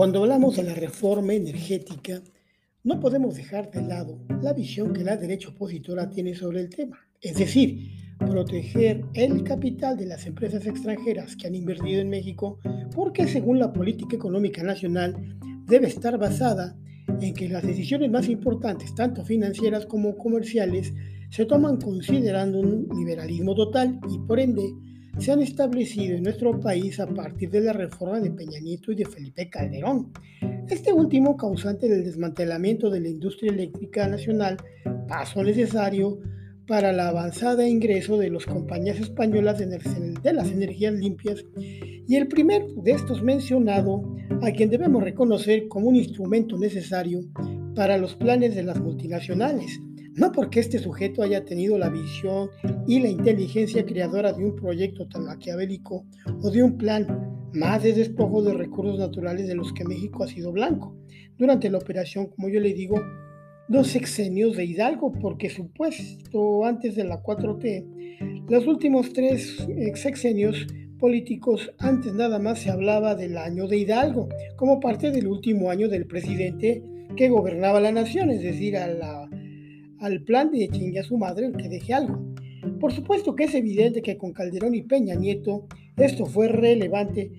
Cuando hablamos de la reforma energética, no podemos dejar de lado la visión que la derecha opositora tiene sobre el tema, es decir, proteger el capital de las empresas extranjeras que han invertido en México porque según la política económica nacional debe estar basada en que las decisiones más importantes, tanto financieras como comerciales, se toman considerando un liberalismo total y por ende se han establecido en nuestro país a partir de la reforma de Peña Nieto y de Felipe Calderón. Este último causante del desmantelamiento de la industria eléctrica nacional, paso necesario para la avanzada ingreso de las compañías españolas de las energías limpias y el primer de estos mencionado, a quien debemos reconocer como un instrumento necesario para los planes de las multinacionales, no porque este sujeto haya tenido la visión y la inteligencia creadora de un proyecto tan maquiavélico o de un plan más de despojo de recursos naturales de los que México ha sido blanco. Durante la operación, como yo le digo, dos sexenios de Hidalgo, porque supuesto antes de la 4T, los últimos tres sexenios políticos, antes nada más se hablaba del año de Hidalgo, como parte del último año del presidente que gobernaba la nación, es decir, a la al plan de chingue a su madre el que deje algo. Por supuesto que es evidente que con Calderón y Peña Nieto esto fue relevante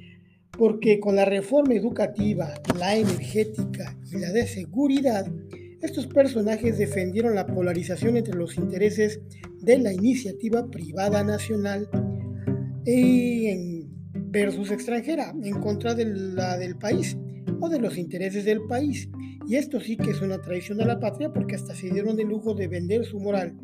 porque con la reforma educativa, la energética y la de seguridad, estos personajes defendieron la polarización entre los intereses de la iniciativa privada nacional y versus extranjera, en contra de la del país o de los intereses del país. Y esto sí que es una traición a la patria porque hasta se dieron el lujo de vender su moral,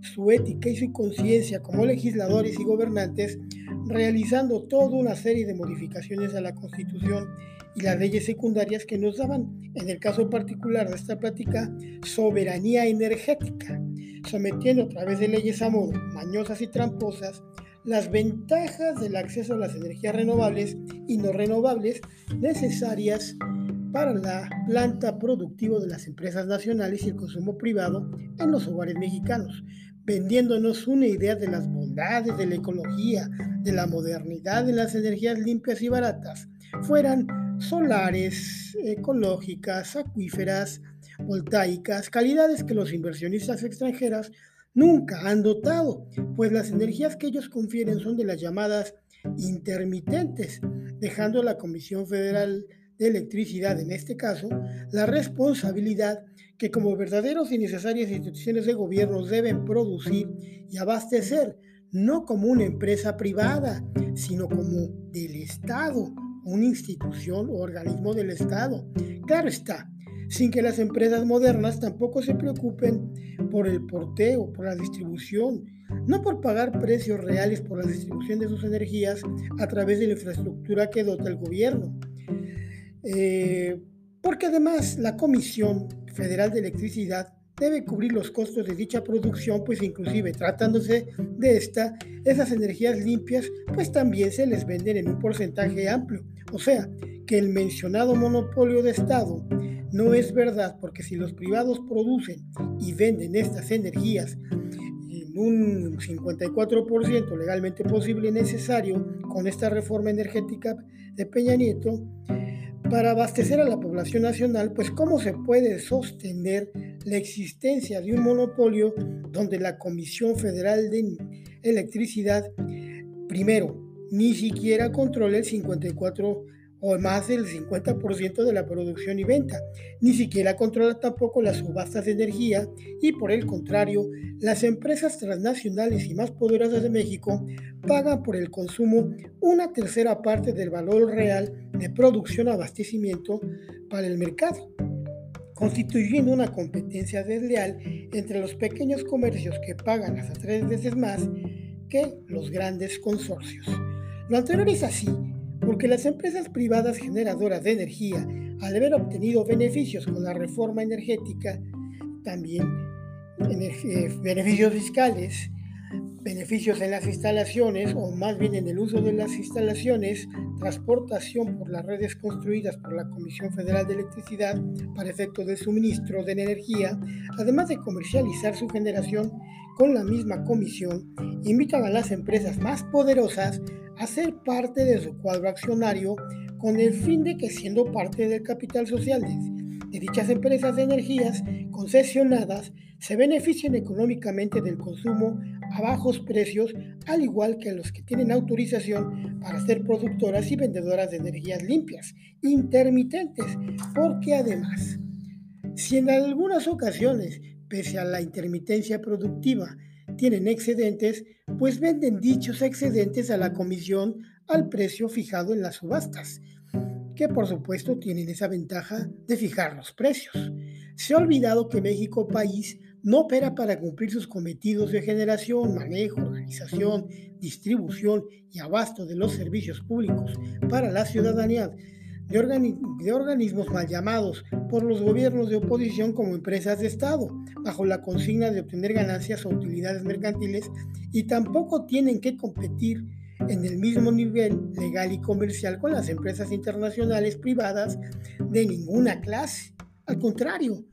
su ética y su conciencia como legisladores y gobernantes, realizando toda una serie de modificaciones a la Constitución y las leyes secundarias que nos daban, en el caso particular de esta plática, soberanía energética, sometiendo a través de leyes a modo, mañosas y tramposas, las ventajas del acceso a las energías renovables y no renovables necesarias para la planta productiva de las empresas nacionales y el consumo privado en los hogares mexicanos, vendiéndonos una idea de las bondades de la ecología, de la modernidad de las energías limpias y baratas, fueran solares, ecológicas, acuíferas, voltaicas, calidades que los inversionistas extranjeros nunca han dotado, pues las energías que ellos confieren son de las llamadas intermitentes, dejando a la Comisión Federal de electricidad, en este caso, la responsabilidad que como verdaderos y necesarias instituciones de gobierno deben producir y abastecer, no como una empresa privada, sino como del Estado, una institución o organismo del Estado. Claro está, sin que las empresas modernas tampoco se preocupen por el porteo, por la distribución, no por pagar precios reales por la distribución de sus energías a través de la infraestructura que dota el gobierno. Eh, porque además la Comisión Federal de Electricidad debe cubrir los costos de dicha producción, pues inclusive tratándose de esta, esas energías limpias, pues también se les venden en un porcentaje amplio. O sea, que el mencionado monopolio de Estado no es verdad, porque si los privados producen y venden estas energías en un 54% legalmente posible y necesario con esta reforma energética de Peña Nieto, para abastecer a la población nacional, pues cómo se puede sostener la existencia de un monopolio donde la Comisión Federal de Electricidad, primero, ni siquiera controla el 54 o más del 50% de la producción y venta. Ni siquiera controla tampoco las subastas de energía y por el contrario, las empresas transnacionales y más poderosas de México pagan por el consumo una tercera parte del valor real de producción abastecimiento para el mercado constituyendo una competencia desleal entre los pequeños comercios que pagan hasta tres veces más que los grandes consorcios. Lo anterior es así porque las empresas privadas generadoras de energía, al haber obtenido beneficios con la reforma energética, también eh, beneficios fiscales, beneficios en las instalaciones, o más bien en el uso de las instalaciones, transportación por las redes construidas por la Comisión Federal de Electricidad para efectos de suministro de energía, además de comercializar su generación con la misma comisión, invitan a las empresas más poderosas a ser parte de su cuadro accionario con el fin de que siendo parte del capital social de, dichas empresas de energías concesionadas se beneficien económicamente del consumo a bajos precios, al igual que los que tienen autorización para ser productoras y vendedoras de energías limpias, intermitentes, porque además, si en algunas ocasiones, pese a la intermitencia productiva, tienen excedentes, pues venden dichos excedentes a la comisión al precio fijado en las subastas, que por supuesto tienen esa ventaja de fijar los precios. Se ha olvidado que México país no opera para cumplir sus cometidos de generación, manejo, organización, distribución y abasto de los servicios públicos para la ciudadanía de, de, organismos mal llamados por los gobiernos de oposición como empresas de Estado, bajo la consigna de obtener ganancias o utilidades mercantiles, y tampoco tienen que competir en el mismo nivel legal y comercial con las empresas internacionales privadas de ninguna clase. Al contrario,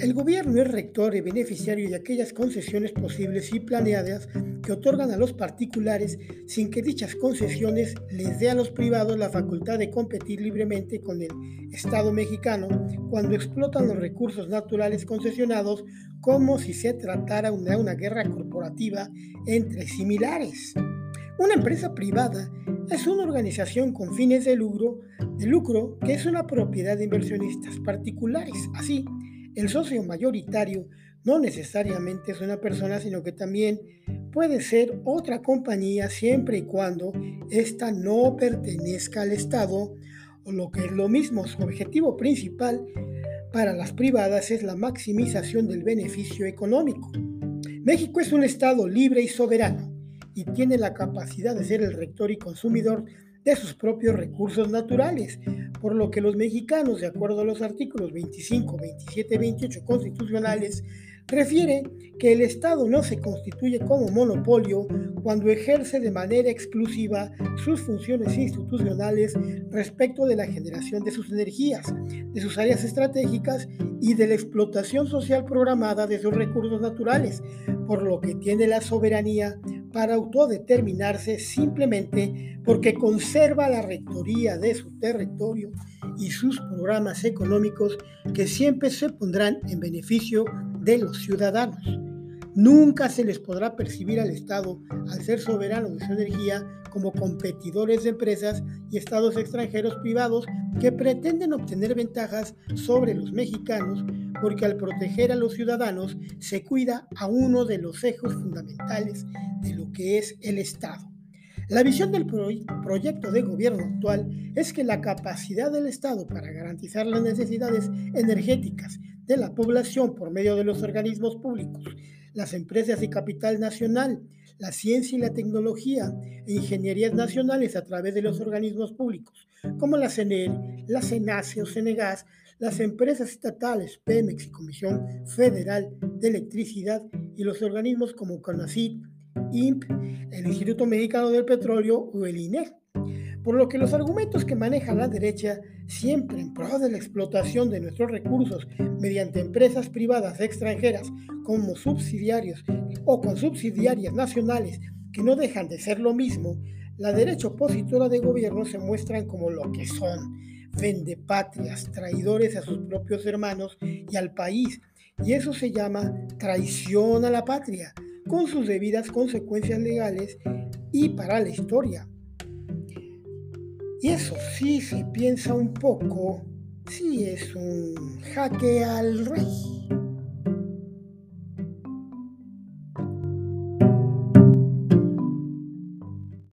el gobierno es rector y beneficiario de aquellas concesiones posibles y planeadas que otorgan a los particulares sin que dichas concesiones les dé a los privados la facultad de competir libremente con el Estado mexicano cuando explotan los recursos naturales concesionados como si se tratara de una guerra corporativa entre similares. Una empresa privada es una organización con fines de lucro, de lucro que es una propiedad de inversionistas particulares. Así, el socio mayoritario no necesariamente es una persona, sino que también puede ser otra compañía siempre y cuando ésta no pertenezca al Estado, o lo que es lo mismo, su objetivo principal para las privadas es la maximización del beneficio económico. México es un Estado libre y soberano y tiene la capacidad de ser el rector y consumidor de sus propios recursos naturales, por lo que los mexicanos, de acuerdo a los artículos 25, 27 y 28 constitucionales, refiere que el Estado no se constituye como monopolio cuando ejerce de manera exclusiva sus funciones institucionales respecto de la generación de sus energías, de sus áreas estratégicas y de la explotación social programada de sus recursos naturales, por lo que tiene la soberanía para autodeterminarse simplemente porque conserva la rectoría de su territorio y sus programas económicos que siempre se pondrán en beneficio de los ciudadanos. Nunca se les podrá percibir al Estado, al ser soberano de su energía, como competidores de empresas y estados extranjeros privados que pretenden obtener ventajas sobre los mexicanos porque al proteger a los ciudadanos se cuida a uno de los ejes fundamentales de lo que es el Estado. La visión del proyecto de gobierno actual es que la capacidad del Estado para garantizar las necesidades energéticas de la población por medio de los organismos públicos, las empresas de capital nacional, la ciencia y la tecnología e ingenierías nacionales a través de los organismos públicos, como la CENEL, la CENACE o CENEGAS, las empresas estatales Pemex y Comisión Federal de Electricidad y los organismos como CONACYT, INP, el Instituto Mexicano del Petróleo o el INE. Por lo que los argumentos que maneja la derecha, siempre en pro de la explotación de nuestros recursos mediante empresas privadas extranjeras como subsidiarios o con subsidiarias nacionales que no dejan de ser lo mismo, la derecha opositora de gobierno se muestran como lo que son, vendepatrias, traidores a sus propios hermanos y al país, y eso se llama traición a la patria con sus debidas consecuencias legales y para la historia. Y eso sí se piensa un poco, sí es un jaque al rey.